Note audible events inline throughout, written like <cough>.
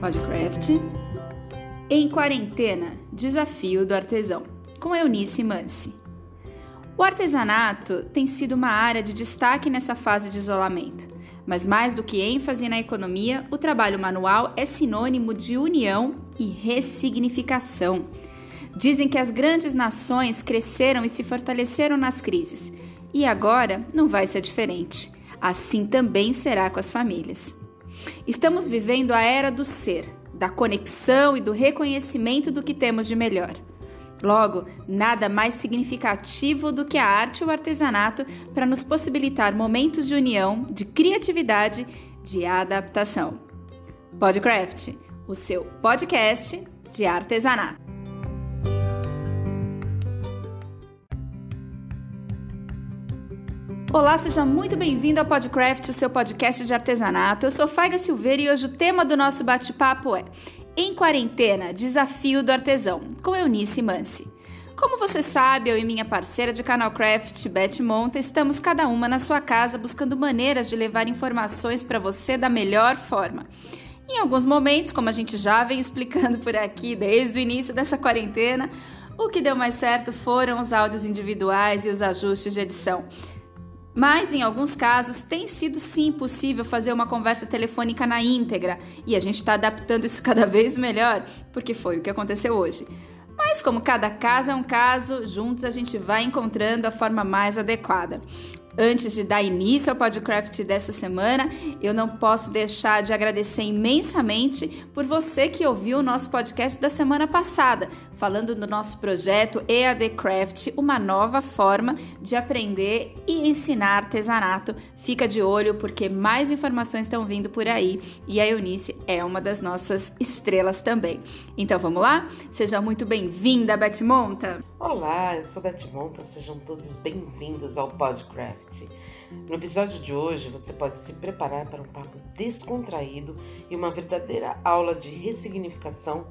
Podcraft. Em quarentena, desafio do artesão, com Eunice Mansi. O artesanato tem sido uma área de destaque nessa fase de isolamento, mas mais do que ênfase na economia, o trabalho manual é sinônimo de união e ressignificação. Dizem que as grandes nações cresceram e se fortaleceram nas crises, e agora não vai ser diferente. Assim também será com as famílias. Estamos vivendo a era do ser, da conexão e do reconhecimento do que temos de melhor. Logo, nada mais significativo do que a arte e o artesanato para nos possibilitar momentos de união, de criatividade, de adaptação. Podcraft, o seu podcast de artesanato. Olá, seja muito bem-vindo ao Podcraft, o seu podcast de artesanato. Eu sou Faiga Silveira e hoje o tema do nosso bate-papo é Em Quarentena, Desafio do Artesão, com Eunice Mansi. Como você sabe, eu e minha parceira de canal Craft, Beth Monta, estamos cada uma na sua casa buscando maneiras de levar informações para você da melhor forma. Em alguns momentos, como a gente já vem explicando por aqui desde o início dessa quarentena, o que deu mais certo foram os áudios individuais e os ajustes de edição. Mas em alguns casos tem sido sim possível fazer uma conversa telefônica na íntegra e a gente está adaptando isso <laughs> cada vez melhor, porque foi o que aconteceu hoje. Mas como cada caso é um caso, juntos a gente vai encontrando a forma mais adequada. Antes de dar início ao podcast dessa semana, eu não posso deixar de agradecer imensamente por você que ouviu o nosso podcast da semana passada, falando do nosso projeto EAD Craft, uma nova forma de aprender e ensinar artesanato. Fica de olho porque mais informações estão vindo por aí e a Eunice é uma das nossas estrelas também. Então vamos lá? Seja muito bem-vinda, Beth Monta! Olá, eu sou Beth Monta, sejam todos bem-vindos ao Podcraft. No episódio de hoje, você pode se preparar para um papo descontraído e uma verdadeira aula de ressignificação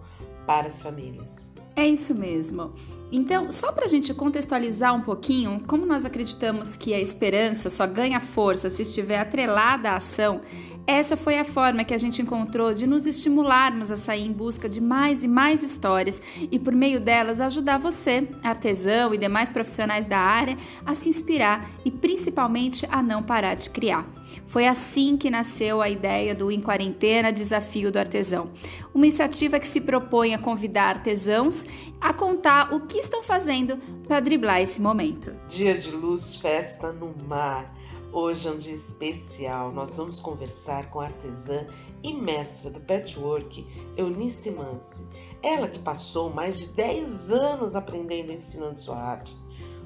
para as famílias. É isso mesmo. Então, só para a gente contextualizar um pouquinho, como nós acreditamos que a esperança só ganha força se estiver atrelada à ação, essa foi a forma que a gente encontrou de nos estimularmos a sair em busca de mais e mais histórias e, por meio delas, ajudar você, artesão e demais profissionais da área, a se inspirar e principalmente a não parar de criar. Foi assim que nasceu a ideia do Em Quarentena Desafio do Artesão, uma iniciativa que se propõe a convidar artesãos a contar o que estão fazendo para driblar esse momento. Dia de luz, festa no mar. Hoje é um dia especial. Nós vamos conversar com a artesã e mestra do patchwork, Eunice Mansi. Ela que passou mais de 10 anos aprendendo e ensinando sua arte,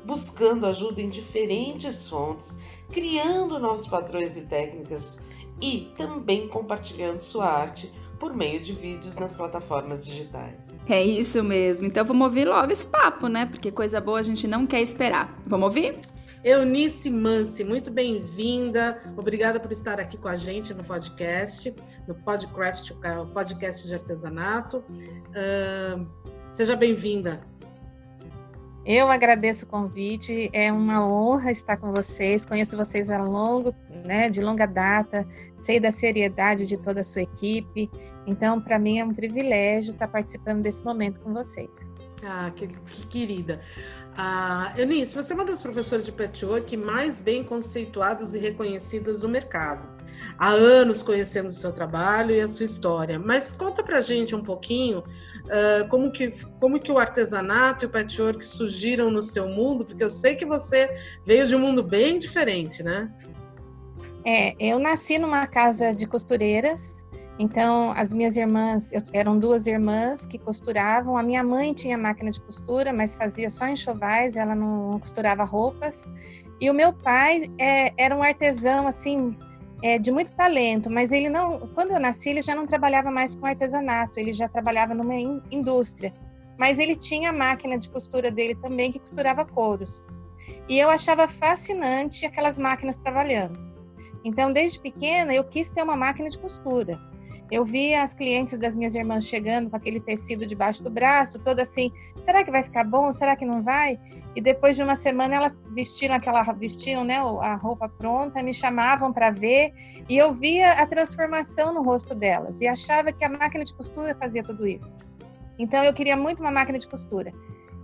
buscando ajuda em diferentes fontes, criando novos padrões e técnicas e também compartilhando sua arte por meio de vídeos nas plataformas digitais. É isso mesmo. Então vamos ouvir logo esse papo, né? Porque coisa boa a gente não quer esperar. Vamos ouvir? Eunice Mansi, muito bem-vinda. Obrigada por estar aqui com a gente no podcast, no Podcraft, o podcast de artesanato. Uh, seja bem-vinda. Eu agradeço o convite, é uma honra estar com vocês. Conheço vocês há longo, né, de longa data, sei da seriedade de toda a sua equipe. Então, para mim é um privilégio estar participando desse momento com vocês. Ah, que, que querida. Ah, Eunice, você é uma das professoras de patchwork mais bem conceituadas e reconhecidas do mercado. Há anos conhecemos o seu trabalho e a sua história, mas conta pra gente um pouquinho uh, como, que, como que o artesanato e o patchwork surgiram no seu mundo, porque eu sei que você veio de um mundo bem diferente, né? É, eu nasci numa casa de costureiras então, as minhas irmãs, eu, eram duas irmãs que costuravam. A minha mãe tinha máquina de costura, mas fazia só enxovais, ela não costurava roupas. E o meu pai é, era um artesão, assim, é, de muito talento, mas ele não. Quando eu nasci, ele já não trabalhava mais com artesanato, ele já trabalhava numa in, indústria. Mas ele tinha a máquina de costura dele também, que costurava couros. E eu achava fascinante aquelas máquinas trabalhando. Então, desde pequena, eu quis ter uma máquina de costura. Eu via as clientes das minhas irmãs chegando com aquele tecido debaixo do braço, toda assim, será que vai ficar bom? Será que não vai? E depois de uma semana elas vestiram aquela vestiam, né, a roupa pronta, me chamavam para ver, e eu via a transformação no rosto delas e achava que a máquina de costura fazia tudo isso. Então eu queria muito uma máquina de costura.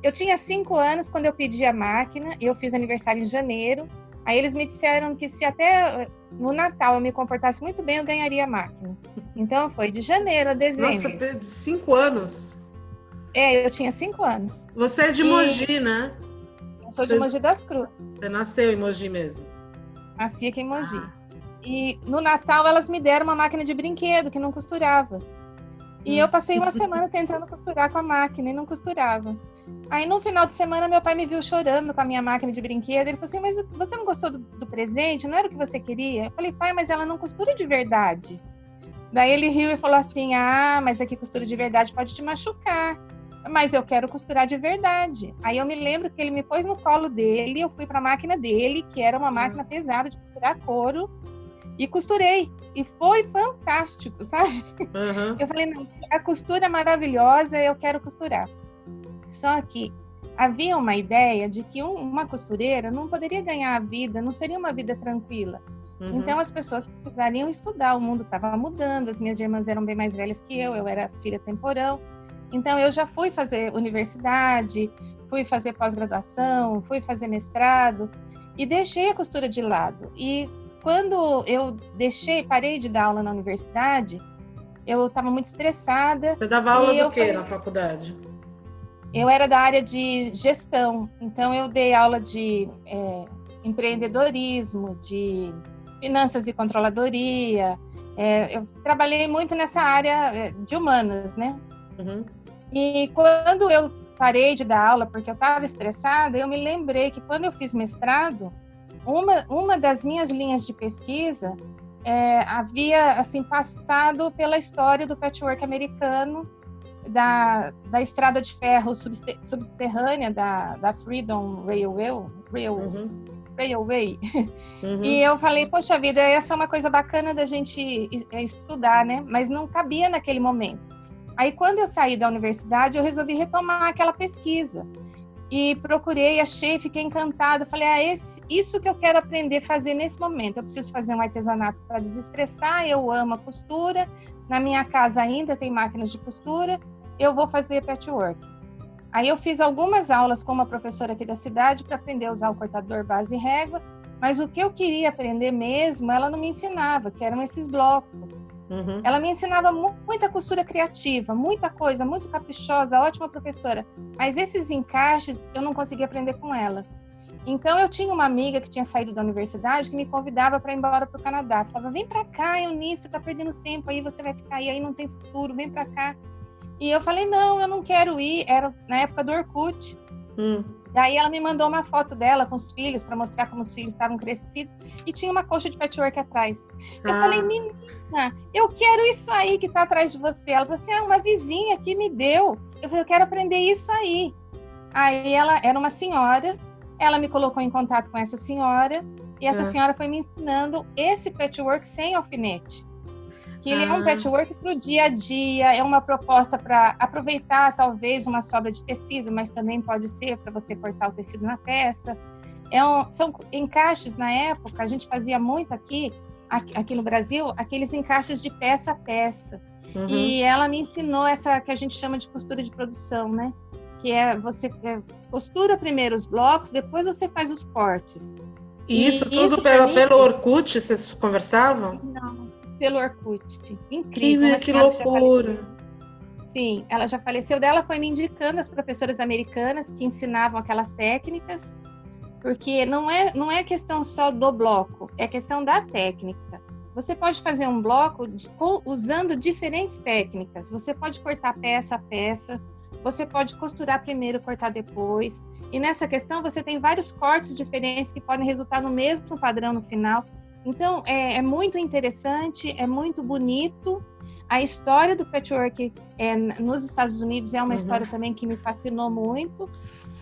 Eu tinha cinco anos quando eu pedi a máquina, eu fiz aniversário em janeiro. Aí eles me disseram que se até no Natal eu me comportasse muito bem, eu ganharia a máquina. Então foi de janeiro a dezembro. Nossa, cinco anos? É, eu tinha cinco anos. Você é de e... Mogi, né? Eu sou de Mogi das Cruzes. Você nasceu em Mogi mesmo? Nasci aqui em Mogi. Ah. E no Natal elas me deram uma máquina de brinquedo que não costurava. E eu passei uma semana tentando costurar com a máquina e não costurava. Aí no final de semana meu pai me viu chorando com a minha máquina de brinquedo. Ele falou assim: Mas você não gostou do, do presente? Não era o que você queria? Eu falei: Pai, mas ela não costura de verdade. Daí ele riu e falou assim: Ah, mas aqui costura de verdade pode te machucar. Mas eu quero costurar de verdade. Aí eu me lembro que ele me pôs no colo dele, eu fui para a máquina dele, que era uma máquina pesada de costurar couro e costurei. E foi fantástico, <laughs> sabe? Uhum. Eu falei, não, a costura é maravilhosa, eu quero costurar. Só que havia uma ideia de que um, uma costureira não poderia ganhar a vida, não seria uma vida tranquila. Uhum. Então as pessoas precisariam estudar, o mundo estava mudando, as minhas irmãs eram bem mais velhas que eu, eu era filha temporão. Então eu já fui fazer universidade, fui fazer pós-graduação, fui fazer mestrado e deixei a costura de lado. E quando eu deixei, parei de dar aula na universidade, eu estava muito estressada. Você dava aula do que falei... na faculdade? Eu era da área de gestão, então eu dei aula de é, empreendedorismo, de finanças e controladoria. É, eu trabalhei muito nessa área é, de humanas, né? Uhum. E quando eu parei de dar aula porque eu estava estressada, eu me lembrei que quando eu fiz mestrado, uma, uma das minhas linhas de pesquisa é, havia assim passado pela história do patchwork americano, da, da estrada de ferro subterrânea da, da Freedom Railway, Rail, uhum. Railway. Uhum. E eu falei, poxa vida, essa é uma coisa bacana da gente estudar, né? Mas não cabia naquele momento. Aí, quando eu saí da universidade, eu resolvi retomar aquela pesquisa e procurei, achei, fiquei encantada. Falei, ah, esse, isso que eu quero aprender a fazer nesse momento. Eu preciso fazer um artesanato para desestressar. Eu amo a costura. Na minha casa ainda tem máquinas de costura. Eu vou fazer patchwork. Aí eu fiz algumas aulas com uma professora aqui da cidade para aprender a usar o cortador base e régua. Mas o que eu queria aprender mesmo, ela não me ensinava, que eram esses blocos. Uhum. Ela me ensinava muita costura criativa, muita coisa, muito caprichosa, ótima professora. Mas esses encaixes eu não conseguia aprender com ela. Então eu tinha uma amiga que tinha saído da universidade que me convidava para ir embora para o Canadá. Falava: "Vem para cá, Eunice, tá perdendo tempo aí, você vai ficar aí, aí não tem futuro, vem para cá". E eu falei: "Não, eu não quero ir". Era na época do Orkut. Hum. Daí ela me mandou uma foto dela com os filhos para mostrar como os filhos estavam crescidos e tinha uma coxa de patchwork atrás. Eu ah. falei, menina, eu quero isso aí que está atrás de você. Ela falou assim, ah, uma vizinha que me deu. Eu falei, eu quero aprender isso aí. Aí ela era uma senhora, ela me colocou em contato com essa senhora e essa ah. senhora foi me ensinando esse patchwork sem alfinete que ele ah. é um patchwork para o dia a dia, é uma proposta para aproveitar talvez uma sobra de tecido, mas também pode ser para você cortar o tecido na peça. É um, são encaixes na época, a gente fazia muito aqui, aqui no Brasil, aqueles encaixes de peça a peça. Uhum. E ela me ensinou essa que a gente chama de costura de produção, né? Que é você é, costura primeiro os blocos, depois você faz os cortes. E isso e tudo isso pelo, mim... pelo Orkut, vocês conversavam? Não, pelo Orkut. Incrível. Que, que loucura. Sim, ela já faleceu dela, foi me indicando as professoras americanas que ensinavam aquelas técnicas, porque não é, não é questão só do bloco, é questão da técnica. Você pode fazer um bloco de, usando diferentes técnicas. Você pode cortar peça a peça, você pode costurar primeiro, cortar depois. E nessa questão você tem vários cortes diferentes que podem resultar no mesmo padrão no final. Então, é, é, muito interessante, é muito bonito. A história do patchwork é, nos Estados Unidos é uma uhum. história também que me fascinou muito.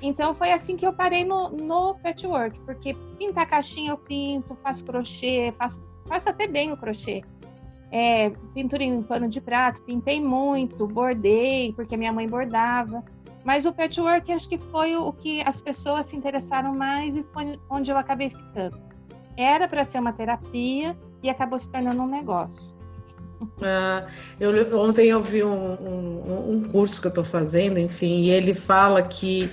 Então, foi assim que eu parei no, no patchwork, porque pintar caixinha eu pinto, faço crochê, faço, faço até bem o crochê. é, pintura em pano de prato, pintei muito, bordei, porque minha mãe bordava. Mas o patchwork acho que foi o que as pessoas se interessaram mais e foi onde eu acabei ficando. Era para ser uma terapia e acabou se tornando um negócio. Uh, eu, ontem eu vi um, um, um curso que eu estou fazendo, enfim, e ele fala que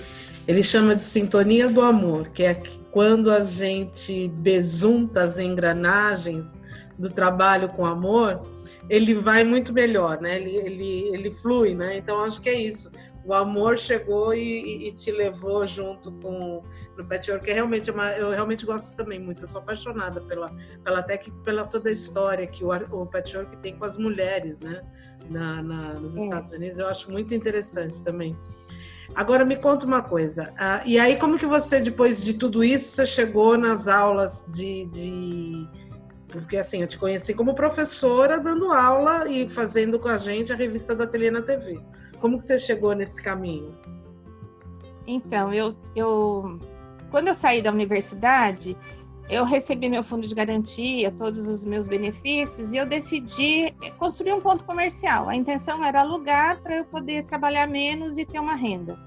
ele chama de sintonia do amor, que é quando a gente besunta as engrenagens do trabalho com amor, ele vai muito melhor, né? Ele, ele, ele flui, né? Então acho que é isso. O amor chegou e, e te levou junto com o patchwork. Que é realmente uma, eu realmente gosto também muito. Eu sou apaixonada pela, pela até que pela toda a história que o, o patchwork tem com as mulheres, né? Na, na nos é. Estados Unidos. Eu acho muito interessante também. Agora me conta uma coisa. Uh, e aí, como que você, depois de tudo isso, você chegou nas aulas de, de, Porque assim, eu te conheci como professora dando aula e fazendo com a gente a revista da Ateliê na TV. Como que você chegou nesse caminho? Então, eu, eu quando eu saí da universidade, eu recebi meu fundo de garantia, todos os meus benefícios, e eu decidi construir um ponto comercial. A intenção era alugar para eu poder trabalhar menos e ter uma renda.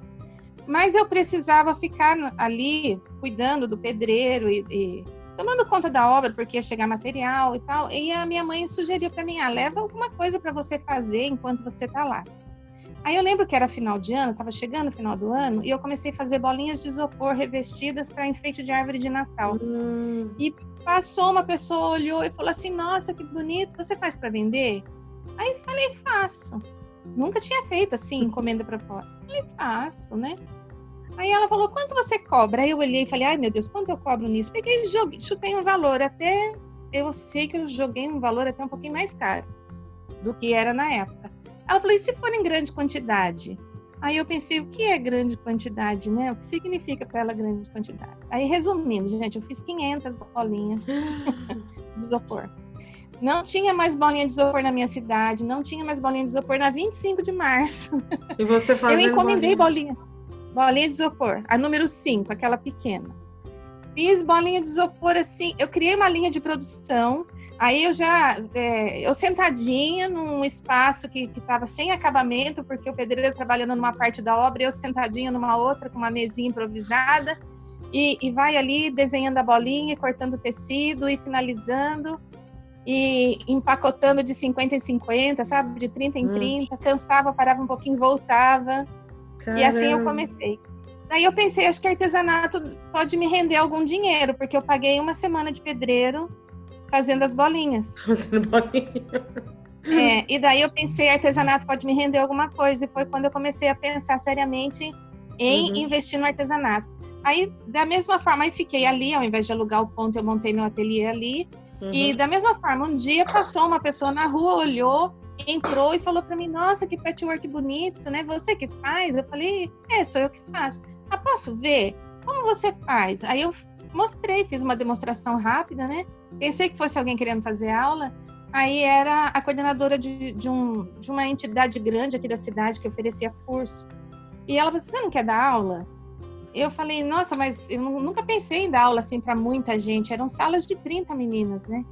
Mas eu precisava ficar ali cuidando do pedreiro e, e tomando conta da obra, porque ia chegar material e tal. E a minha mãe sugeriu para mim: ah, leva alguma coisa para você fazer enquanto você está lá. Aí eu lembro que era final de ano, estava chegando o final do ano, e eu comecei a fazer bolinhas de isopor revestidas para enfeite de árvore de Natal. Hum. E passou uma pessoa, olhou e falou assim: Nossa, que bonito, você faz para vender? Aí falei: Faço. Nunca tinha feito assim, <laughs> encomenda para fora. Falei: Faço, né? Aí ela falou: Quanto você cobra? Aí eu olhei e falei: Ai meu Deus, quanto eu cobro nisso? Peguei e joguei, chutei um valor, até eu sei que eu joguei um valor até um pouquinho mais caro do que era na época. Ela falou: e se for em grande quantidade? Aí eu pensei, o que é grande quantidade, né? O que significa para ela grande quantidade? Aí, resumindo, gente, eu fiz 500 bolinhas <laughs> de isopor. Não tinha mais bolinha de isopor na minha cidade, não tinha mais bolinha de isopor na 25 de março. <laughs> E você fazendo Eu encomendei bolinha. bolinha. Bolinha de isopor, a número 5, aquela pequena. Fiz bolinha de isopor assim. Eu criei uma linha de produção. Aí eu já. É, eu sentadinha num espaço que estava sem acabamento, porque o pedreiro trabalhando numa parte da obra, eu sentadinha numa outra, com uma mesinha improvisada. E, e vai ali desenhando a bolinha, cortando o tecido e finalizando. E empacotando de 50 em 50, sabe? De 30 em hum. 30. Cansava, parava um pouquinho, voltava. Caramba. E assim eu comecei. Daí eu pensei, acho que artesanato pode me render algum dinheiro, porque eu paguei uma semana de pedreiro fazendo as bolinhas. <laughs> Fazendo bolinha. É, e daí eu pensei, artesanato pode me render alguma coisa. E foi quando eu comecei a pensar seriamente em uhum. investir no artesanato. Aí, da mesma forma, aí fiquei ali, ao invés de alugar o ponto, eu montei meu ateliê ali. Uhum. E da mesma forma, um dia passou uma pessoa na rua, olhou, entrou e falou para mim: Nossa, que patchwork bonito, né? Você que faz? Eu falei: É, sou eu que faço. Ah, posso ver? Como você faz? Aí eu mostrei, fiz uma demonstração rápida, né? Pensei que fosse alguém querendo fazer aula. Aí era a coordenadora de, de, um, de uma entidade grande aqui da cidade que oferecia curso. E ela falou: Você não quer dar aula? Eu falei: Nossa, mas eu nunca pensei em dar aula assim para muita gente. Eram salas de 30 meninas, né?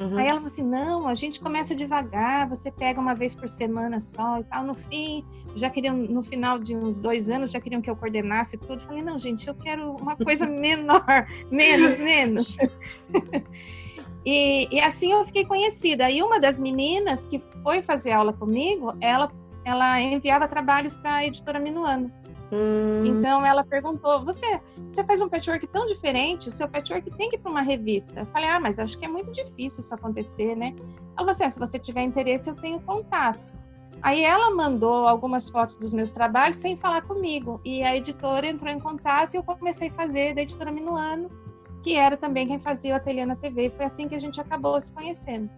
Uhum. Aí ela falou assim: não, a gente começa devagar, você pega uma vez por semana só e tal. No fim, já queriam, no final de uns dois anos, já queriam que eu coordenasse tudo. Eu falei: não, gente, eu quero uma coisa <laughs> menor, menos, menos. <laughs> e, e assim eu fiquei conhecida. Aí uma das meninas que foi fazer aula comigo, ela, ela enviava trabalhos para a editora Minuano. Hum. Então ela perguntou: você, você faz um patchwork tão diferente, o seu patchwork tem que ir para uma revista. Eu falei: ah, mas acho que é muito difícil isso acontecer, né? Ela falou assim: ah, se você tiver interesse, eu tenho contato. Aí ela mandou algumas fotos dos meus trabalhos sem falar comigo. E a editora entrou em contato e eu comecei a fazer da editora Minuano, que era também quem fazia o Ateliê na TV. E foi assim que a gente acabou se conhecendo.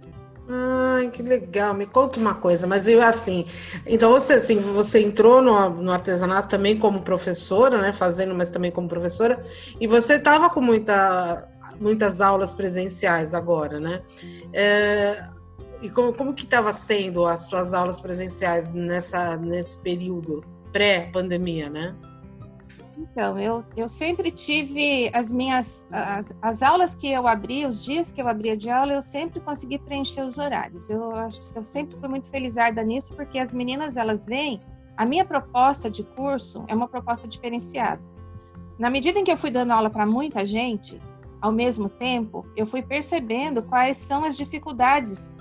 Ai, que legal. Me conta uma coisa, mas eu assim, então você assim, você entrou no, no artesanato também como professora, né, fazendo, mas também como professora, e você estava com muita, muitas aulas presenciais agora, né? É, e como, como que estava sendo as suas aulas presenciais nessa nesse período pré-pandemia, né? Então, eu, eu sempre tive as minhas as, as aulas que eu abri, os dias que eu abria de aula, eu sempre consegui preencher os horários. Eu acho eu sempre fui muito felizarda nisso, porque as meninas elas vêm. A minha proposta de curso é uma proposta diferenciada. Na medida em que eu fui dando aula para muita gente, ao mesmo tempo, eu fui percebendo quais são as dificuldades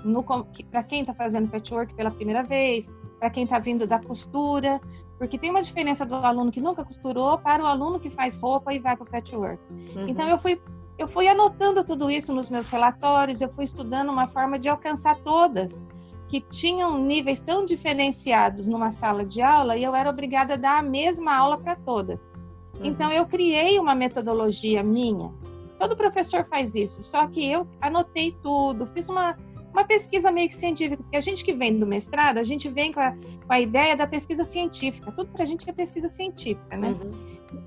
para quem está fazendo patchwork pela primeira vez, para quem está vindo da costura, porque tem uma diferença do aluno que nunca costurou para o aluno que faz roupa e vai para o patchwork. Uhum. Então eu fui eu fui anotando tudo isso nos meus relatórios, eu fui estudando uma forma de alcançar todas que tinham níveis tão diferenciados numa sala de aula e eu era obrigada a dar a mesma aula para todas. Uhum. Então eu criei uma metodologia minha. Todo professor faz isso, só que eu anotei tudo, fiz uma uma pesquisa meio que científica, porque a gente que vem do mestrado, a gente vem com a, com a ideia da pesquisa científica, tudo para a gente é pesquisa científica, né? Uhum.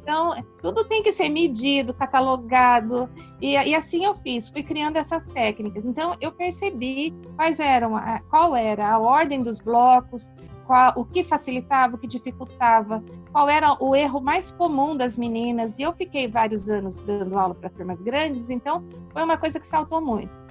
Então, tudo tem que ser medido, catalogado, e, e, assim eu fiz, fui criando essas técnicas. Então, eu percebi quais eram, a, qual era a ordem dos blocos, qual, o que facilitava, o que dificultava, qual era o erro mais comum das meninas, e eu fiquei vários anos dando aula para turmas grandes, então foi uma coisa que saltou muito.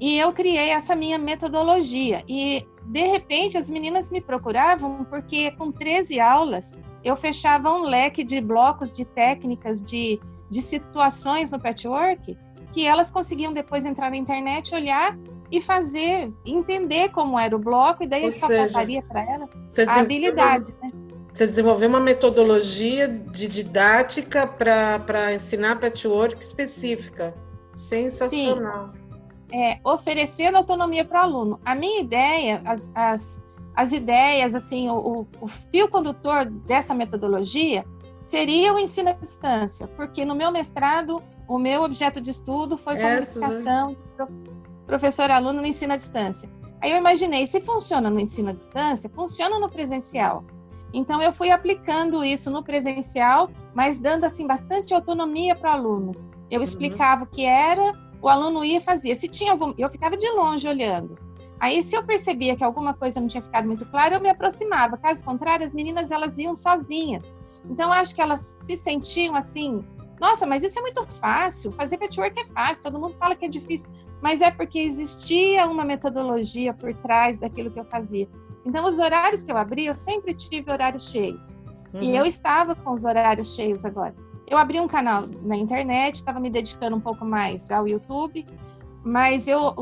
E eu criei essa minha metodologia. E, de repente, as meninas me procuravam porque, com 13 aulas, eu fechava um leque de blocos, de técnicas, de, de situações no patchwork, que elas conseguiam depois entrar na internet, olhar e fazer, entender como era o bloco, e daí Ou só seja, faltaria para ela a habilidade. Né? Você desenvolveu uma metodologia de didática para ensinar patchwork específica. Sensacional. Sim é, oferecendo autonomia para o aluno. A minha ideia, as, as, as ideias, assim, o, o, fio condutor dessa metodologia seria o ensino à distância, porque no meu mestrado, o meu objeto de estudo foi Essa, comunicação, né? professor-aluno no ensino à distância. Aí eu imaginei, se funciona no ensino à distância, funciona no presencial. Então eu fui aplicando isso no presencial, mas dando assim bastante autonomia para o aluno. Eu uhum. explicava uhum. o que era, o aluno ia e fazia. Se tinha algum, eu ficava de longe olhando. Aí, se eu percebia que alguma coisa não tinha ficado muito clara, eu me aproximava. Caso contrário, as meninas elas iam sozinhas. Então, acho que elas se sentiam assim. Nossa, mas isso é muito fácil. Fazer patchwork é fácil. Todo mundo fala que é difícil, mas é porque existia uma metodologia por trás daquilo que eu fazia. Então, os horários que eu abri, eu sempre tive horários cheios. Uhum. E eu estava com os horários cheios agora. Eu abri um canal na internet, estava me dedicando um pouco mais ao YouTube, mas eu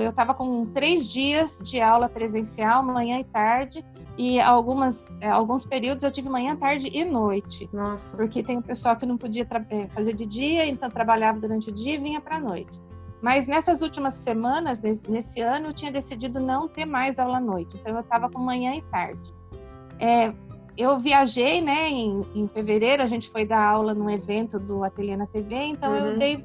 eu estava com três dias de aula presencial, manhã e tarde, e algumas é, alguns períodos eu tive manhã, tarde e noite. Nossa. Porque tem o pessoal que não podia é, fazer de dia, então trabalhava durante o dia e vinha para a noite. Mas nessas últimas semanas, nesse, nesse, ano, eu tinha decidido não ter mais aula à noite. Então eu estava com manhã e tarde. É, eu viajei, né, em, em, fevereiro, a gente foi dar aula num evento do Ateliê na TV, então uhum. eu dei,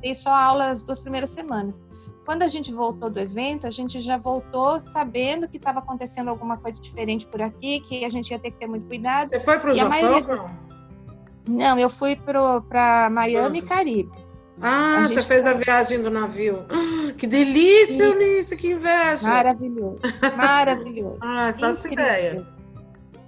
dei só aula as duas primeiras semanas. Quando a gente voltou do evento, a gente já voltou sabendo que estava acontecendo alguma coisa diferente por aqui, que a gente ia ter que ter muito cuidado. Você foi para o Japão? Não, eu fui para Miami e Caribe. Ah, você fez foi... a viagem do navio. Ah, que delícia, Eunice, que inveja. Maravilhoso, maravilhoso. <laughs> ah, faço ideia.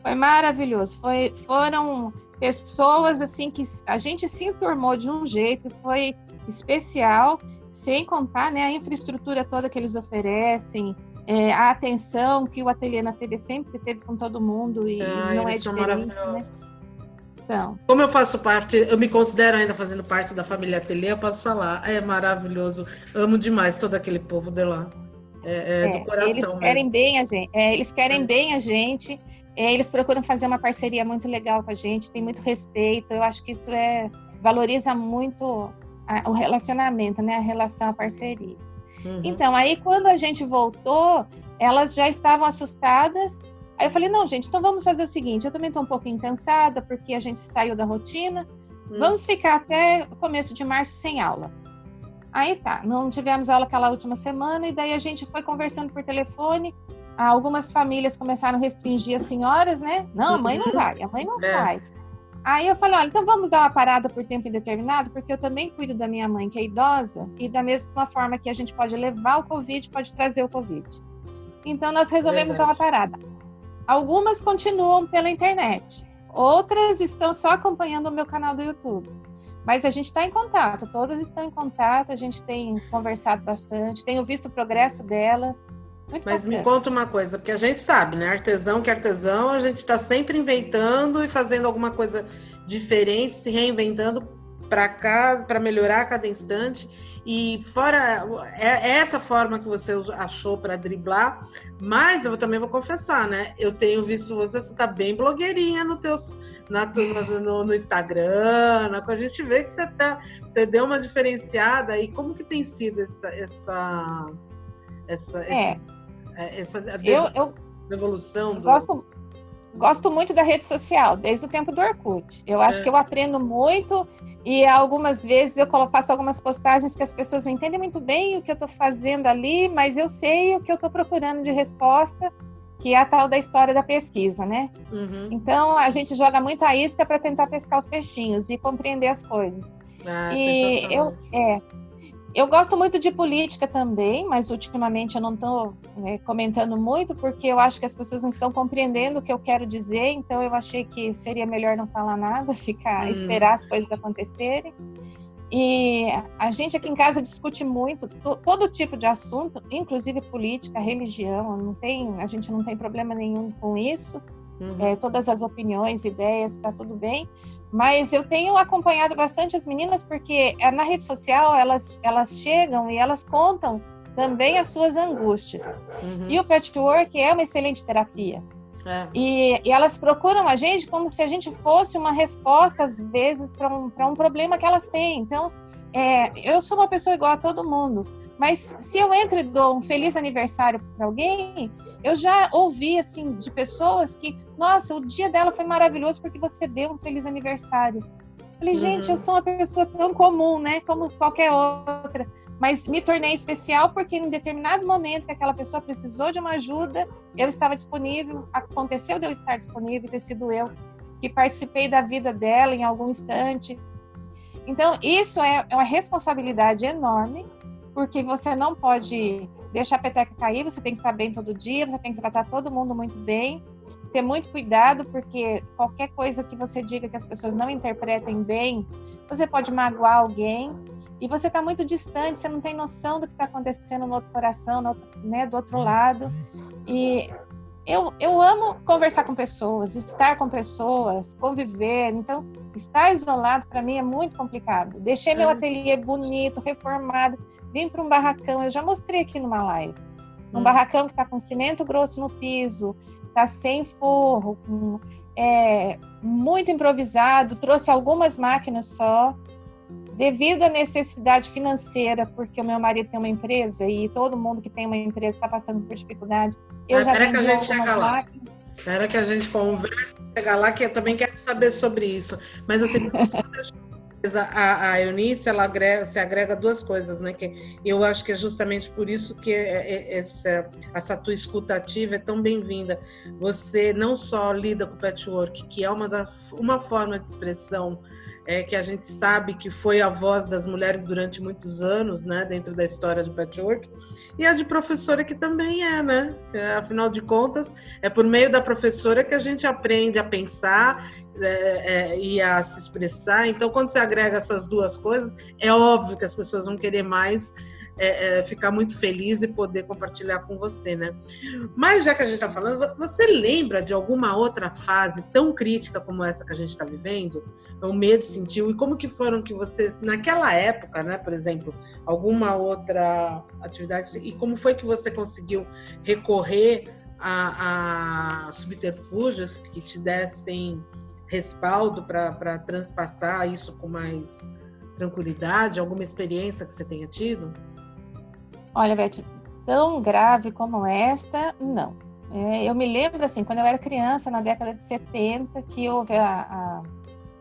Foi maravilhoso. Foi, foram pessoas assim que a gente se enturmou de um jeito que foi especial, sem contar né, a infraestrutura toda que eles oferecem, é, a atenção que o Ateliê na TV sempre teve com todo mundo e, ah, não é diferente. Né? São. Como eu faço parte, eu me considero ainda fazendo parte da família Ateliê, eu posso falar, é maravilhoso, amo demais todo aquele povo de lá. É, é, é, do coração eles mesmo. querem bem a gente, é, eles querem é. bem a gente, é, eles procuram fazer uma parceria muito legal com a gente, tem muito respeito. Eu acho que isso é valoriza muito a, o relacionamento, né, a relação, a parceria. Uhum. Então, aí quando a gente voltou, elas já estavam assustadas. Aí eu falei, não, gente, então vamos fazer o seguinte, eu também estou um pouquinho cansada, porque a gente saiu da rotina. Uhum. Vamos ficar até o começo de março sem aula. Aí tá, não tivemos aula aquela última semana, e daí a gente foi conversando por telefone. Algumas famílias começaram a restringir as senhoras, né? Não, a mãe não uhum. vai, a mãe não é. sai. Aí eu falei, olha, então vamos dar uma parada por tempo indeterminado, porque eu também cuido da minha mãe, que é idosa, e da mesma forma que a gente pode levar o Covid, pode trazer o Covid. Então nós resolvemos Verdade. dar uma parada. Algumas continuam pela internet, outras estão só acompanhando o meu canal do YouTube. Mas a gente está em contato, todas estão em contato, a gente tem conversado bastante, tenho visto o progresso delas. Muito Mas bacana. me conta uma coisa, porque a gente sabe, né? Artesão que artesão, a gente está sempre inventando e fazendo alguma coisa diferente, se reinventando para cá, para melhorar a cada instante. E fora é, é essa forma que você achou para driblar, mas eu também vou confessar, né? Eu tenho visto você, você tá bem blogueirinha no teus na, no, no Instagram, na, a gente vê que você tá, você deu uma diferenciada e como que tem sido essa essa essa, é. essa, essa eu, eu evolução do... gosto gosto muito da rede social, desde o tempo do Orkut. Eu acho é. que eu aprendo muito e algumas vezes eu faço algumas postagens que as pessoas não entendem muito bem o que eu estou fazendo ali, mas eu sei o que eu estou procurando de resposta, que é a tal da história da pesquisa, né? Uhum. Então a gente joga muito a isca para tentar pescar os peixinhos e compreender as coisas. Ah, e eu, é, eu gosto muito de política também, mas ultimamente eu não estou né, comentando muito porque eu acho que as pessoas não estão compreendendo o que eu quero dizer, então eu achei que seria melhor não falar nada, <laughs> ficar hum. esperar as coisas acontecerem. E a gente aqui em casa discute muito todo tipo de assunto, inclusive política, religião, não tem, a gente não tem problema nenhum com isso. Uhum. É, todas as opiniões, ideias, está tudo bem. Mas eu tenho acompanhado bastante as meninas porque é, na rede social elas, elas chegam e elas contam também as suas angústias. Uhum. E o patchwork é uma excelente terapia. É. E, e, elas procuram a gente como se a gente fosse uma resposta, às vezes, para um, um problema que elas têm. Então, é, eu sou uma pessoa igual a todo mundo. Mas se eu entro e dou um feliz aniversário para alguém, eu já ouvi assim de pessoas que, nossa, o dia dela foi maravilhoso porque você deu um feliz aniversário. Falei, uhum. gente, eu sou uma pessoa tão comum, né, como qualquer outra, mas me tornei especial porque em determinado momento que aquela pessoa precisou de uma ajuda, eu estava disponível, aconteceu de eu estar disponível, ter sido eu que participei da vida dela em algum instante. Então, isso é uma responsabilidade enorme porque você não pode deixar a peteca cair, você tem que estar bem todo dia, você tem que tratar todo mundo muito bem, ter muito cuidado, porque qualquer coisa que você diga que as pessoas não interpretem bem, você pode magoar alguém e você está muito distante, você não tem noção do que está acontecendo no outro coração, no outro, né, do outro lado. E eu, eu amo conversar com pessoas, estar com pessoas, conviver. Então, estar isolado para mim é muito complicado. Deixei meu ateliê bonito, reformado, vim para um barracão. Eu já mostrei aqui numa live. Um hum. barracão que está com cimento grosso no piso, está sem forro, com, é, muito improvisado. Trouxe algumas máquinas só devido à necessidade financeira, porque o meu marido tem uma empresa e todo mundo que tem uma empresa está passando por dificuldade. Eu Mas já vendi que a gente chega lá. Espera que a gente converse, chegar lá, que eu também quero saber sobre isso. Mas assim, <laughs> a, a Eunice, ela agrega, se agrega duas coisas, né? Que eu acho que é justamente por isso que é, é, essa, essa tua escutativa é tão bem-vinda. Você não só lida com o patchwork, que é uma, da, uma forma de expressão é, que a gente sabe que foi a voz das mulheres durante muitos anos, né, dentro da história do patchwork, e a de professora que também é, né? É, afinal de contas, é por meio da professora que a gente aprende a pensar é, é, e a se expressar. Então, quando você agrega essas duas coisas, é óbvio que as pessoas vão querer mais é, é, ficar muito feliz e poder compartilhar com você, né? Mas já que a gente está falando, você lembra de alguma outra fase tão crítica como essa que a gente está vivendo? O medo sentiu e como que foram que vocês naquela época, né? Por exemplo, alguma outra atividade e como foi que você conseguiu recorrer a, a subterfúgios que te dessem respaldo para transpassar isso com mais tranquilidade? Alguma experiência que você tenha tido? Olha, Beth, tão grave como esta, não. É, eu me lembro, assim, quando eu era criança, na década de 70, que houve a, a,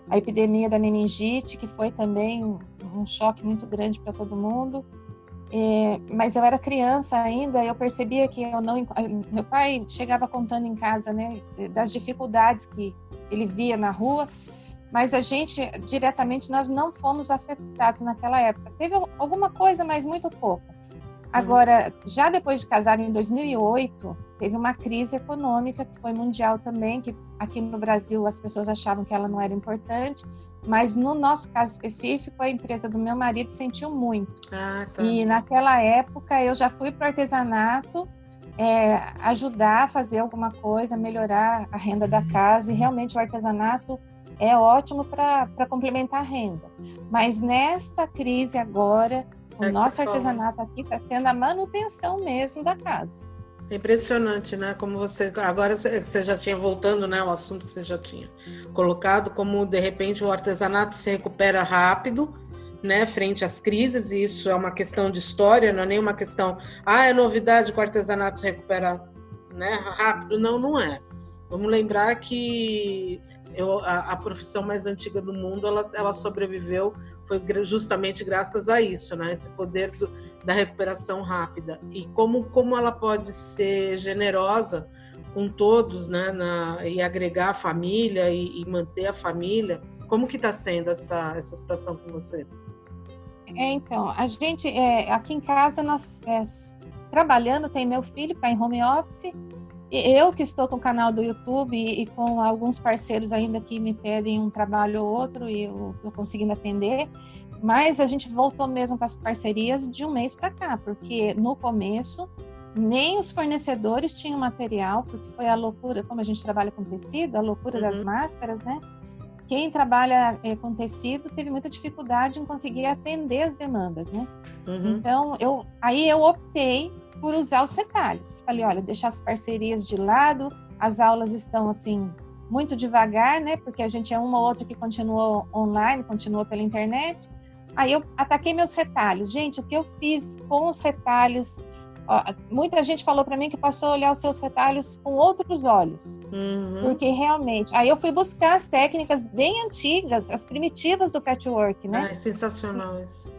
a epidemia da meningite, que foi também um, choque muito grande para todo mundo. É, mas eu era criança ainda, eu percebia que eu não. Meu pai chegava contando em casa, né, das dificuldades que ele via na rua, mas a gente, diretamente, nós não fomos afetados naquela época. Teve alguma coisa, mas muito pouco. Agora, já depois de casar em 2008, teve uma crise econômica que foi mundial também, que aqui no Brasil as pessoas achavam que ela não era importante, mas no nosso caso específico, a empresa do meu marido sentiu muito. Ah, tá. E naquela época eu já fui para o artesanato é, ajudar a fazer alguma coisa, melhorar a renda da casa, e realmente o artesanato é ótimo para complementar a renda. Mas nesta crise agora, o é nosso artesanato aqui está sendo a manutenção mesmo da casa. Impressionante, né? Como você agora você já tinha voltando, né? O assunto que você já tinha colocado, como de repente o artesanato se recupera rápido, né? Frente às crises. E isso é uma questão de história, não é nem uma questão. Ah, é novidade que o artesanato se recupera, né? Rápido? Não, não é. Vamos lembrar que eu, a, a, profissão mais antiga do mundo ela, ela sobreviveu foi justamente graças a isso, né? Esse poder do, da recuperação rápida e como como ela pode ser generosa com todos, né? Na, e agregar a família e, e manter a família. Como que está sendo essa essa situação com você? É, então a gente é, aqui em casa nós é, trabalhando tem meu filho que está em home office eu que estou com o canal do YouTube e, com alguns parceiros ainda que me pedem um trabalho ou outro e eu estou conseguindo atender, mas a gente voltou mesmo para as parcerias de um mês para cá, porque no começo nem os fornecedores tinham material, porque foi a loucura, como a gente trabalha com tecido, a loucura uhum. das máscaras, né? Quem trabalha é, com tecido teve muita dificuldade em conseguir atender as demandas, né? Uhum. Então, eu, aí eu optei por usar os retalhos. Falei, olha, deixar as parcerias de lado, as aulas estão assim muito devagar, né? Porque a gente é uma ou outra que continuou online, continuou pela internet. Aí eu ataquei meus retalhos. Gente, o que eu fiz com os retalhos? Ó, muita gente falou para mim que passou a olhar os seus retalhos com outros olhos. Uhum. Porque realmente. Aí eu fui buscar as técnicas bem antigas, as primitivas do patchwork, né? Ah, é sensacional isso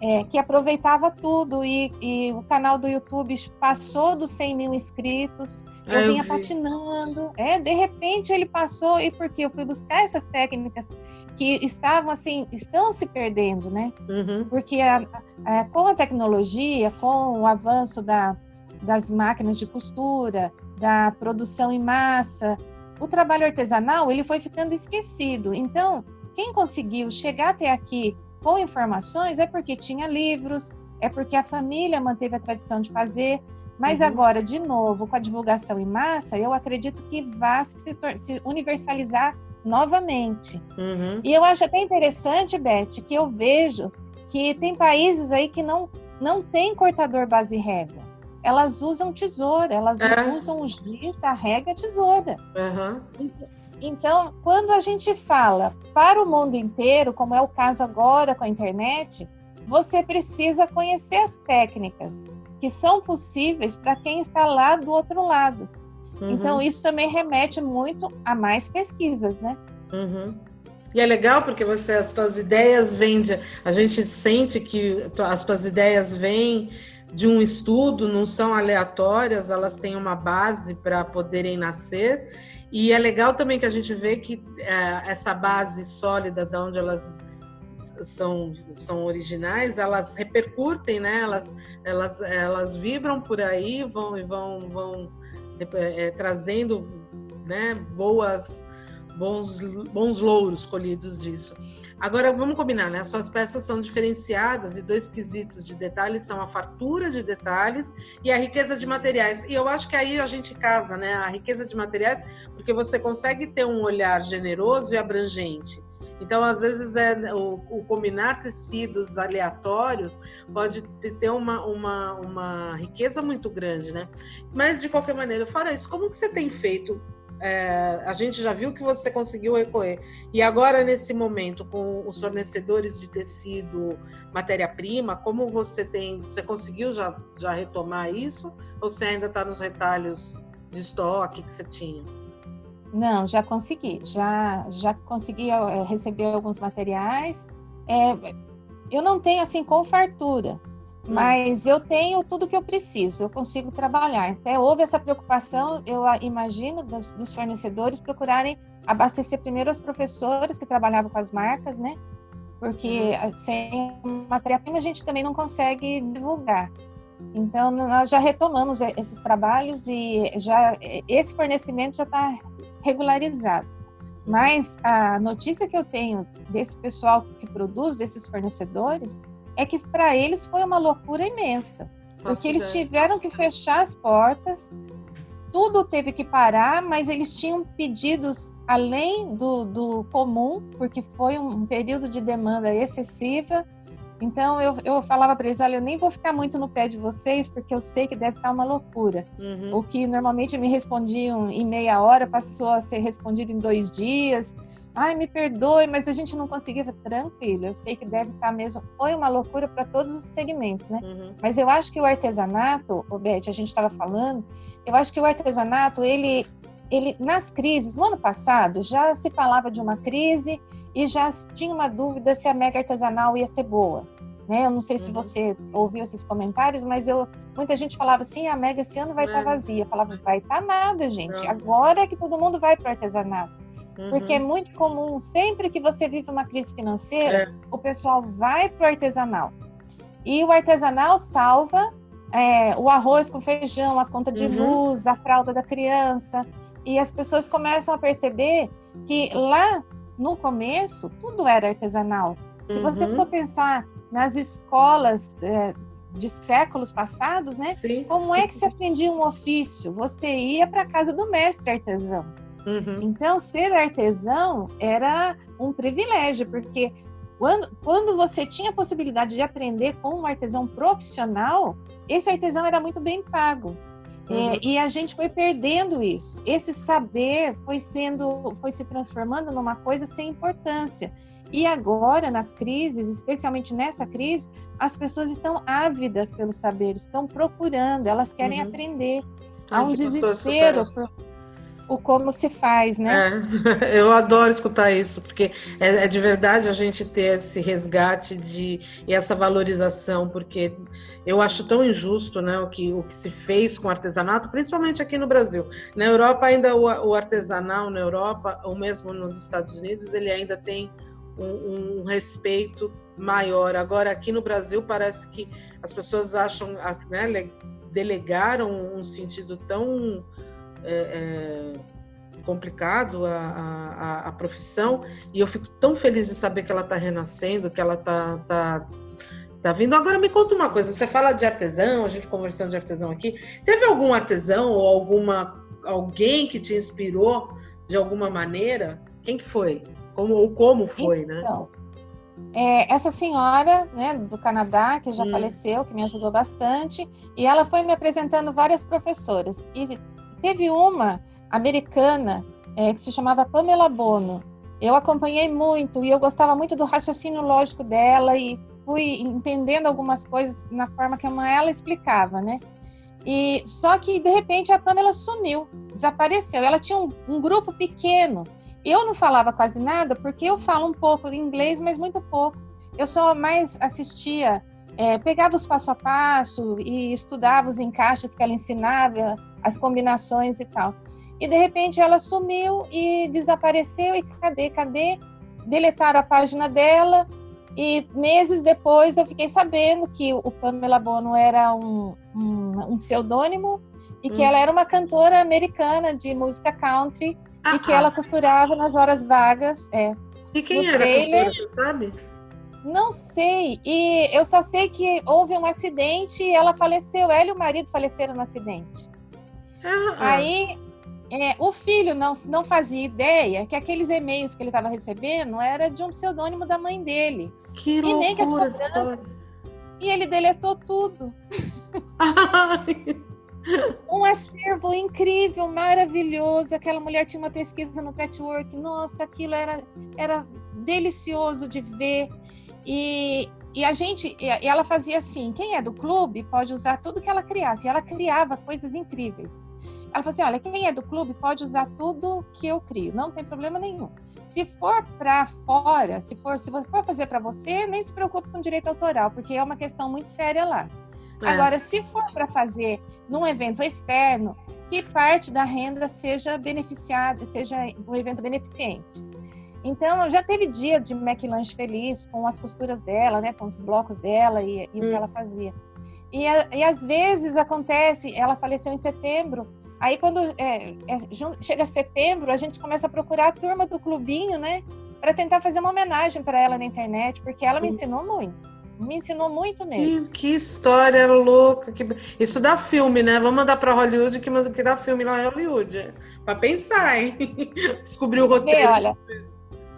é, que aproveitava tudo e, e, o canal do YouTube passou dos 100 mil inscritos. Eu, eu vinha vi. patinando. É, de repente ele passou e porque eu fui buscar essas técnicas que estavam assim, estão se perdendo, né? Uhum. Porque a, a, com a tecnologia, com o avanço da, das máquinas de costura, da produção em massa, o trabalho artesanal ele foi ficando esquecido. Então, quem conseguiu chegar até aqui com informações é porque tinha livros, é porque a família manteve a tradição de fazer. Mas uhum. agora, de novo, com a divulgação em massa, eu acredito que vai se, se universalizar novamente. Uhum. E eu acho até interessante, Beth, que eu vejo que tem países aí que não, não tem cortador base régua. Elas usam tesoura, elas é. usam o giz, a régua a tesoura. Uhum. Então, quando a gente fala para o mundo inteiro, como é o caso agora com a internet, você precisa conhecer as técnicas que são possíveis para quem está lá do outro lado. Uhum. Então, isso também remete muito a mais pesquisas, né? Uhum. E é legal porque você as suas ideias vêm de, a gente sente que as suas ideias vêm de um estudo, não são aleatórias, elas têm uma base para poderem nascer. E é legal também que a gente vê que é, essa base sólida de onde elas são, são originais, elas repercutem, né? Elas, elas, elas vibram por aí, vão e vão, vão é, trazendo né, boas, bons, bons louros colhidos disso. Agora vamos combinar, né? As suas peças são diferenciadas e dois quesitos de detalhes são a fartura de detalhes e a riqueza de materiais. E eu acho que aí a gente casa, né? A riqueza de materiais, porque você consegue ter um olhar generoso e abrangente. Então, às vezes, é, o, o combinar tecidos aleatórios pode ter uma, uma, uma riqueza muito grande, né? Mas, de qualquer maneira, fora isso, como que você tem feito é, a gente já viu que você conseguiu recorrer. E agora, nesse momento, com os fornecedores de tecido, matéria-prima, como você tem. Você conseguiu já, já retomar isso? Ou você ainda está nos retalhos de estoque que você tinha? Não, já consegui. Já, já consegui é, receber alguns materiais. É, eu não tenho assim com fartura. Mas eu tenho tudo que eu preciso, eu consigo trabalhar. Até houve essa preocupação, eu imagino, dos, dos fornecedores procurarem abastecer primeiro os professores que trabalhavam com as marcas, né? Porque uhum. sem matéria-prima a gente também não consegue divulgar. Então, nós já retomamos esses trabalhos e já esse fornecimento já está regularizado. Mas a notícia que eu tenho desse pessoal que produz, desses fornecedores, é que para eles foi uma loucura imensa. porque eles tiveram que fechar as portas, tudo teve que parar, mas eles tinham pedidos além do, do comum, porque foi um período de demanda excessiva. Então eu, eu falava para eles: olha, eu nem vou ficar muito no pé de vocês, porque eu sei que deve estar uma loucura. Uhum. O que normalmente me respondiam em meia hora passou a ser respondido em dois dias. Ai, me perdoe, mas a gente não conseguia. Tranquilo, eu sei que deve estar mesmo. Foi uma loucura para todos os segmentos, né? Uhum. Mas eu acho que o artesanato, o Beth, a gente estava falando, eu acho que o artesanato, ele, ele, nas crises, no ano passado, já se falava de uma crise e já tinha uma dúvida se a mega artesanal ia ser boa. Né? Eu não sei se uhum. você ouviu esses comentários, mas eu, muita gente falava assim: a mega esse ano vai estar tá vazia. Eu falava, vai estar tá nada, gente. Agora é que todo mundo vai para o artesanato. Uhum. Porque é muito comum, sempre que você vive uma crise financeira, é. o pessoal vai para o artesanal. E o artesanal salva é, o arroz com feijão, a conta de uhum. luz, a fralda da criança. E as pessoas começam a perceber que lá no começo tudo era artesanal. Se uhum. você for pensar nas escolas é, de séculos passados, né? Sim. Como é que se aprendia um ofício? Você ia para a casa do mestre artesão. Uhum. Então, ser artesão era um privilégio, porque quando, quando você tinha a possibilidade de aprender com um artesão profissional, esse artesão era muito bem pago. É, uhum. É, e a gente foi perdendo isso. Esse saber foi sendo, foi se transformando numa coisa sem importância. E agora, nas crises, especialmente nessa crise, as pessoas estão ávidas pelo saber, estão procurando, elas querem uhum. aprender. Há um desespero por, o como se faz, né? É, <laughs> eu adoro escutar isso, porque é, é, de verdade a gente ter esse resgate de, e essa valorização, porque eu acho tão injusto né, o, que, o que se fez com o artesanato, principalmente aqui no Brasil. Na Europa, ainda o, o artesanal, na Europa, ou mesmo nos Estados Unidos, ele ainda tem um, um respeito maior. Agora, aqui no Brasil, parece que as pessoas acham, né, delegaram um sentido tão é, é, complicado a, a, a, profissão e eu fico tão feliz de saber que ela está renascendo, que ela está tá, tá vindo. Agora me conta uma coisa, você fala de artesão, a gente conversando de artesão aqui, teve algum artesão ou alguma alguém que te inspirou de alguma maneira? Quem que foi? Como ou como foi, né? então, né? É, essa senhora né, do Canadá, que já hum. faleceu, que me ajudou bastante, e ela foi me apresentando várias professoras. E Teve uma americana é, que se chamava Pamela Bono. Eu acompanhei muito e eu gostava muito do raciocínio lógico dela e fui entendendo algumas coisas na forma que ela explicava, né? E só que de repente a Pamela sumiu, desapareceu. Ela tinha um, um grupo pequeno. Eu não falava quase nada porque eu falo um pouco de inglês, mas muito pouco. Eu só mais assistia é, pegava os passo a passo e estudava os encaixes que ela ensinava, as combinações e tal. E de repente ela sumiu e desapareceu e cadê, cadê? Deletaram a página dela e meses depois eu fiquei sabendo que o Pamela Bono era um, um, um pseudônimo e que hum. ela era uma cantora americana de música country ah, e que ah. ela costurava nas horas vagas. É, e quem era trailer, a cantora, você sabe? Não sei. E eu só sei que houve um acidente e ela faleceu. Ela e o marido faleceram no acidente. Ah, ah. Aí é, o filho não, não fazia ideia que aqueles e-mails que ele estava recebendo era de um pseudônimo da mãe dele. Que e nem que as cobranças... E ele deletou tudo. <laughs> um acervo incrível, maravilhoso. Aquela mulher tinha uma pesquisa no patchwork. Nossa, aquilo era, era delicioso de ver. E, e a gente, e ela fazia assim: quem é do clube pode usar tudo que ela criasse. E ela criava coisas incríveis. Ela falou assim: olha, quem é do clube pode usar tudo que eu crio, não tem problema nenhum. Se for para fora, se for, se você for fazer para você, nem se preocupe com direito autoral, porque é uma questão muito séria lá. É. Agora, se for para fazer num evento externo, que parte da renda seja beneficiada, seja um evento beneficente. Então, já teve dia de McLanche feliz com as costuras dela, né, com os blocos dela e, e hum. o que hum. ela fazia. E, e às vezes acontece, ela faleceu em setembro, aí quando é, é, chega setembro, a gente começa a procurar a turma do clubinho, né? Para tentar fazer uma homenagem para ela na internet, porque ela me ensinou muito. Me ensinou muito mesmo. Que, que história louca. Que... Isso dá filme, né? Vamos mandar para Hollywood que, que dá filme lá em Hollywood. Para pensar, hein? <laughs> Descobrir o roteiro. Vê, olha,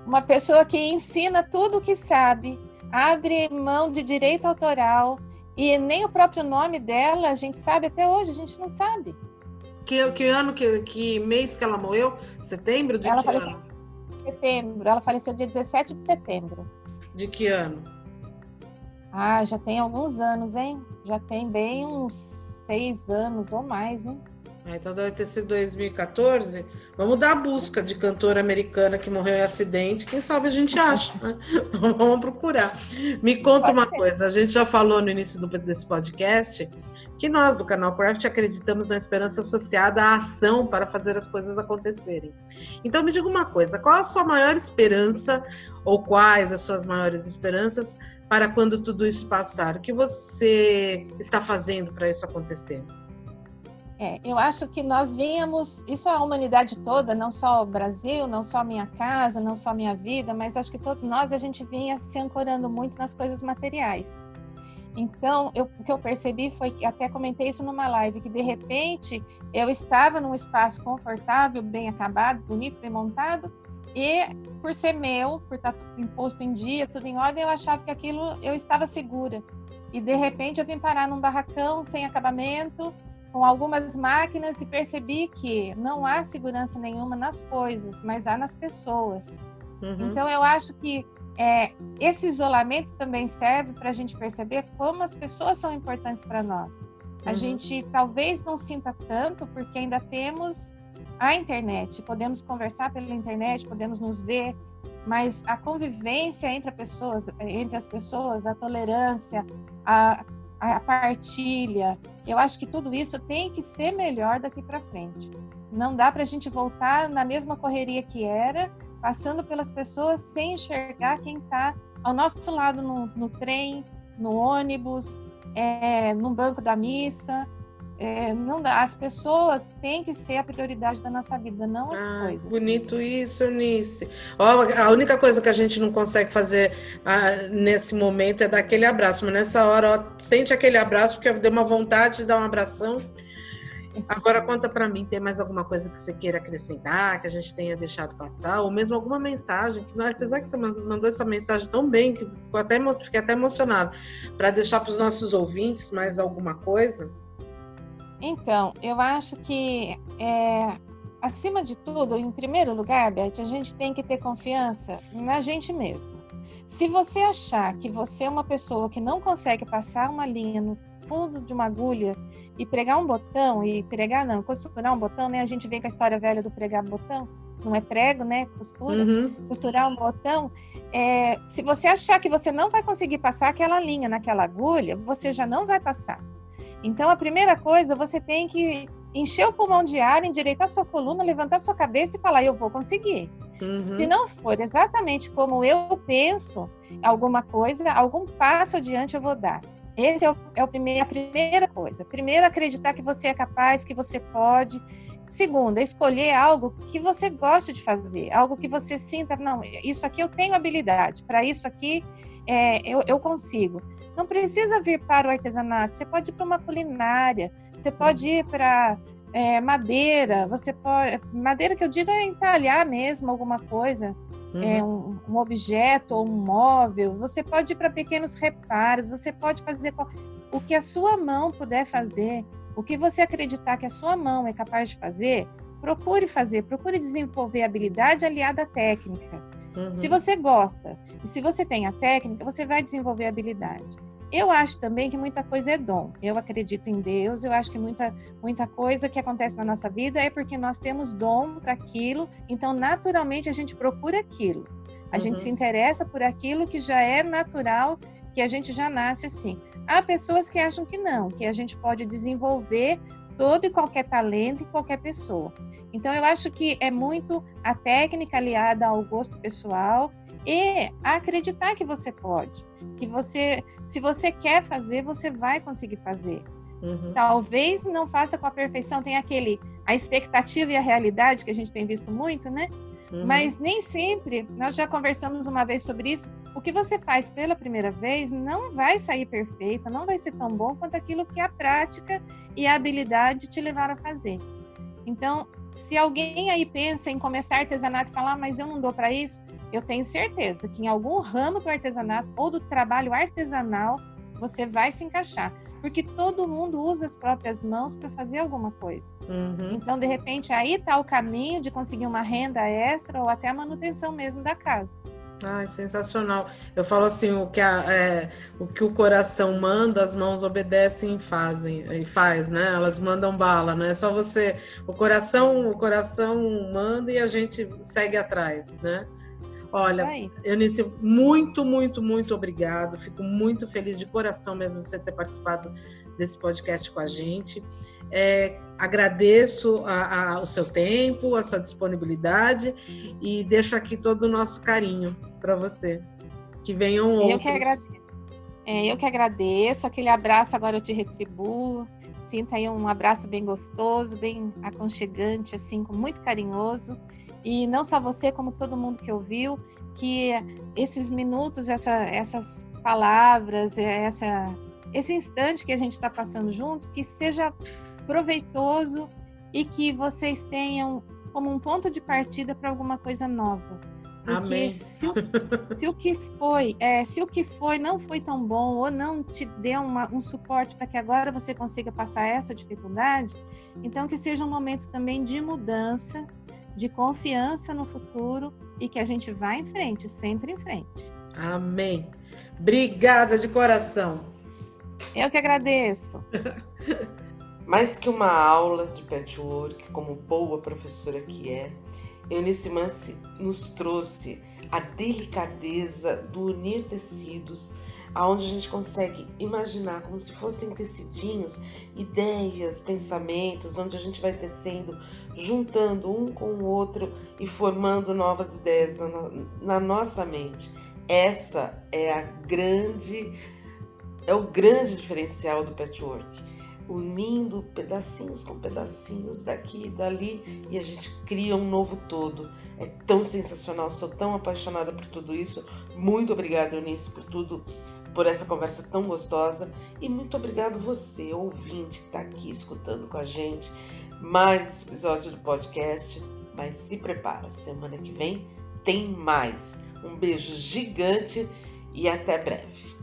uma pessoa que ensina tudo o que sabe, abre mão de direito autoral e nem o próprio nome dela a gente sabe até hoje, a gente não sabe. Que, que ano, que, que mês que ela morreu? Setembro de ela que faleceu, ano? Setembro. Ela faleceu dia 17 de setembro. De que ano? Ah, já tem alguns anos, hein? Já tem bem uns seis anos ou mais, hein? Ah, então deve ter sido 2014. Vamos dar a busca de cantora americana que morreu em acidente. Quem sabe a gente acha, né? <laughs> Vamos procurar. Me conta uma coisa. A gente já falou no início do, desse podcast que nós do canal Craft acreditamos na esperança associada à ação para fazer as coisas acontecerem. Então me diga uma coisa: qual a sua maior esperança ou quais as suas maiores esperanças para quando tudo isso passar? O que você está fazendo para isso acontecer? É, eu acho que nós vínhamos, isso a humanidade toda, não só o Brasil, não só minha casa, não só minha vida, mas acho que todos nós a gente vinha se ancorando muito nas coisas materiais. Então, eu, o que eu percebi foi que até comentei isso numa live, que de repente eu estava num espaço confortável, bem acabado, bonito, bem montado, e por ser meu, por estar tudo imposto em dia, tudo em ordem, eu achava que aquilo eu estava segura. E de repente eu vim parar num barracão sem acabamento, com algumas máquinas e percebi que não há segurança nenhuma nas coisas, mas há nas pessoas. Uhum. Então eu acho que é, esse isolamento também serve para a gente perceber como as pessoas são importantes para nós. A uhum. gente talvez não sinta tanto porque ainda temos a internet, podemos conversar pela internet, podemos nos ver, mas a convivência entre, pessoas, entre as pessoas, a tolerância, a, a partilha, eu acho que tudo isso tem que ser melhor daqui para frente. Não dá para a gente voltar na mesma correria que era, passando pelas pessoas sem enxergar quem está ao nosso lado no, no trem, no ônibus, é, no banco da missa, é, não dá. As pessoas têm que ser a prioridade da nossa vida, não as ah, coisas. Bonito isso, Eunice. Ó, a única coisa que a gente não consegue fazer ah, nesse momento é dar aquele abraço, mas nessa hora, ó, sente aquele abraço, porque deu uma vontade de dar um abração. Agora conta para mim, tem mais alguma coisa que você queira acrescentar, que a gente tenha deixado passar, ou mesmo alguma mensagem, que apesar que você mandou essa mensagem tão bem, que até, fiquei até emocionado, para deixar para os nossos ouvintes mais alguma coisa? Então, eu acho que, é, acima de tudo, em primeiro lugar, Beth, a gente tem que ter confiança na gente mesmo. Se você achar que você é uma pessoa que não consegue passar uma linha no fundo de uma agulha e pregar um botão, e pregar não, costurar um botão, né? A gente vem com a história velha do pregar botão, não é prego, né? Costura, uhum. costurar um botão. É, se você achar que você não vai conseguir passar aquela linha naquela agulha, você já não vai passar. Então, a primeira coisa, você tem que encher o pulmão de ar, endireitar sua coluna, levantar sua cabeça e falar: eu vou conseguir. Uhum. Se não for exatamente como eu penso, alguma coisa, algum passo adiante eu vou dar. Esse é, o, é o primeiro, a primeira coisa. Primeiro, acreditar que você é capaz, que você pode. Segunda, escolher algo que você goste de fazer, algo que você sinta, não, isso aqui eu tenho habilidade, para isso aqui é, eu, eu consigo. Não precisa vir para o artesanato, você pode ir para uma culinária, você pode ir para é, madeira, você pode. Madeira que eu digo é entalhar mesmo alguma coisa uhum. é, um, um, objeto ou um móvel, você pode ir para pequenos reparos, você pode fazer o que a sua mão puder fazer, o que você acreditar que a sua mão é capaz de fazer, procure fazer, procure desenvolver habilidade aliada à técnica. Uhum. Se você gosta e se você tem a técnica, você vai desenvolver habilidade. Eu acho também que muita coisa é dom. Eu acredito em Deus, eu acho que muita, muita coisa que acontece na nossa vida é porque nós temos dom para aquilo, então naturalmente a gente procura aquilo. A uhum. gente se interessa por aquilo que já é natural, que a gente já nasce assim. Há pessoas que acham que não, que a gente pode desenvolver todo e qualquer talento e qualquer pessoa. Então, eu acho que é muito a técnica aliada ao gosto pessoal e acreditar que você pode, que você, se você quer fazer, você vai conseguir fazer. Uhum. Talvez não faça com a perfeição, tem aquele a expectativa e a realidade que a gente tem visto muito, né? Uhum. Mas nem sempre, nós já conversamos uma vez sobre isso, o que você faz pela primeira vez não vai sair perfeita, não vai ser tão bom quanto aquilo que a prática e a habilidade te levaram a fazer. Então, se alguém aí pensa em começar artesanato e falar, ah, mas eu não dou para isso, eu tenho certeza que em algum ramo do artesanato ou do trabalho artesanal você vai se encaixar porque todo mundo usa as próprias mãos para fazer alguma coisa. Uhum. Então, de repente, aí está o caminho de conseguir uma renda extra ou até a manutenção mesmo da casa. Ai, sensacional. Eu falo assim, o que, a, é, o que o coração manda, as mãos obedecem e fazem, e faz, né? Elas mandam bala, não é só você. O coração, o coração manda e a gente segue atrás, né? Olha, Eunice, muito, muito, muito obrigado. Fico muito feliz de coração mesmo você ter participado desse podcast com a gente. É, agradeço a, a, o seu tempo, a sua disponibilidade e deixo aqui todo o nosso carinho para você. Que venham outros. Eu que, agradeço. É, eu que agradeço. Aquele abraço agora eu te retribuo. Sinta aí um abraço bem gostoso, bem aconchegante, assim, com muito carinhoso. E não só você, como todo mundo que ouviu, que esses minutos, essa, essas palavras, essa, esse instante que a gente está passando juntos, que seja proveitoso e que vocês tenham como um ponto de partida para alguma coisa nova. Porque Amém. Se, o, <laughs> se o que foi, é, se o que foi não foi tão bom ou não te deu uma, um suporte para que agora você consiga passar essa dificuldade, então que seja um momento também de mudança, de confiança no futuro e que a gente vá em frente, sempre em frente. Amém. Obrigada de coração. Eu que agradeço. <laughs> Mais que uma aula de patchwork, como boa professora que é, Eunice Mansi nos trouxe a delicadeza do unir tecidos, aonde a gente consegue imaginar como se fossem tecidinhos, ideias, pensamentos, onde a gente vai tecendo, juntando um com o outro e formando novas ideias na, na nossa mente. Essa é a grande é o grande diferencial do patchwork unindo pedacinhos com pedacinhos daqui e dali e a gente cria um novo todo. É tão sensacional, sou tão apaixonada por tudo isso. Muito obrigada, Eunice, por tudo, por essa conversa tão gostosa e muito obrigado você, ouvinte, que está aqui escutando com a gente mais esse episódio do podcast. Mas se prepara, semana que vem tem mais. Um beijo gigante e até breve.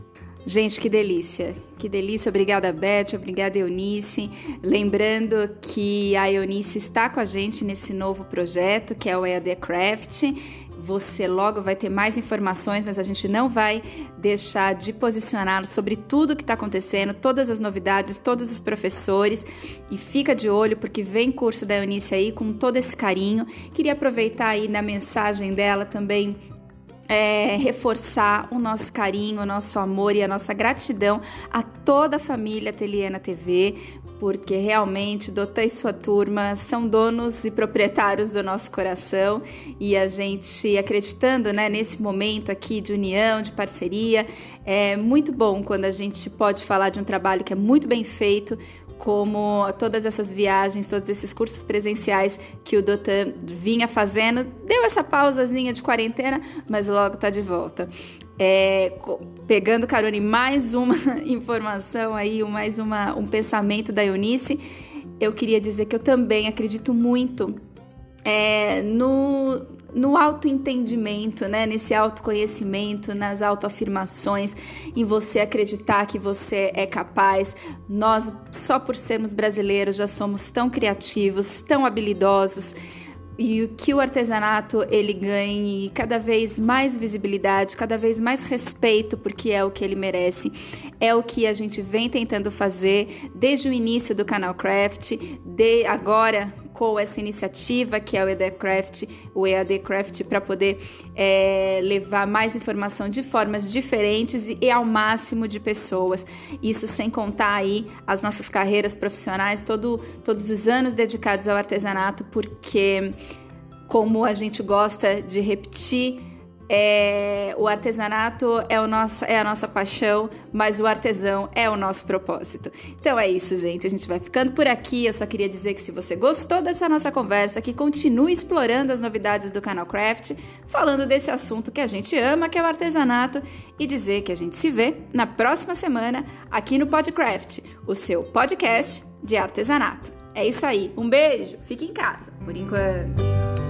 Gente, que delícia, que delícia. Obrigada, Beth, obrigada, Eunice. Lembrando que a Eunice está com a gente nesse novo projeto, que é o EAD Craft. Você logo vai ter mais informações, mas a gente não vai deixar de posicioná-lo sobre tudo que está acontecendo, todas as novidades, todos os professores. E fica de olho, porque vem curso da Eunice aí com todo esse carinho. Queria aproveitar aí na mensagem dela também é, reforçar o nosso carinho, o nosso amor e a nossa gratidão a toda a família Teliana TV, porque realmente Dota e sua turma são donos e proprietários do nosso coração. E a gente acreditando né, nesse momento aqui de união, de parceria, é muito bom quando a gente pode falar de um trabalho que é muito bem feito, como todas essas viagens, todos esses cursos presenciais que o Dotan vinha fazendo. Deu essa pausazinha de quarentena, mas logo tá de volta. É, pegando carona em mais uma <laughs> informação aí, mais uma, um pensamento da Eunice, eu queria dizer que eu também acredito muito é, no, no autoentendimento, né? nesse autoconhecimento, nas autoafirmações, em você acreditar que você é capaz. Nós, só por sermos brasileiros, já somos tão criativos, tão habilidosos e que o artesanato ele ganhe cada vez mais visibilidade, cada vez mais respeito, porque é o que ele merece. É o que a gente vem tentando fazer desde o início do canal Craft, de agora bancou essa iniciativa que é o EDCraft, o EAD Craft, para poder é, levar mais informação de formas diferentes e, e ao máximo de pessoas. Isso sem contar aí as nossas carreiras profissionais, todo, todos os anos dedicados ao artesanato, porque como a gente gosta de repetir, é, o artesanato é, o nosso, é a nossa paixão, mas o artesão é o nosso propósito. Então é isso, gente. A gente vai ficando por aqui. Eu só queria dizer que se você gostou dessa nossa conversa, que continue explorando as novidades do canal Craft, falando desse assunto que a gente ama, que é o artesanato, e dizer que a gente se vê na próxima semana aqui no Podcraft, o seu podcast de artesanato. É isso aí. Um beijo. Fique em casa, por enquanto.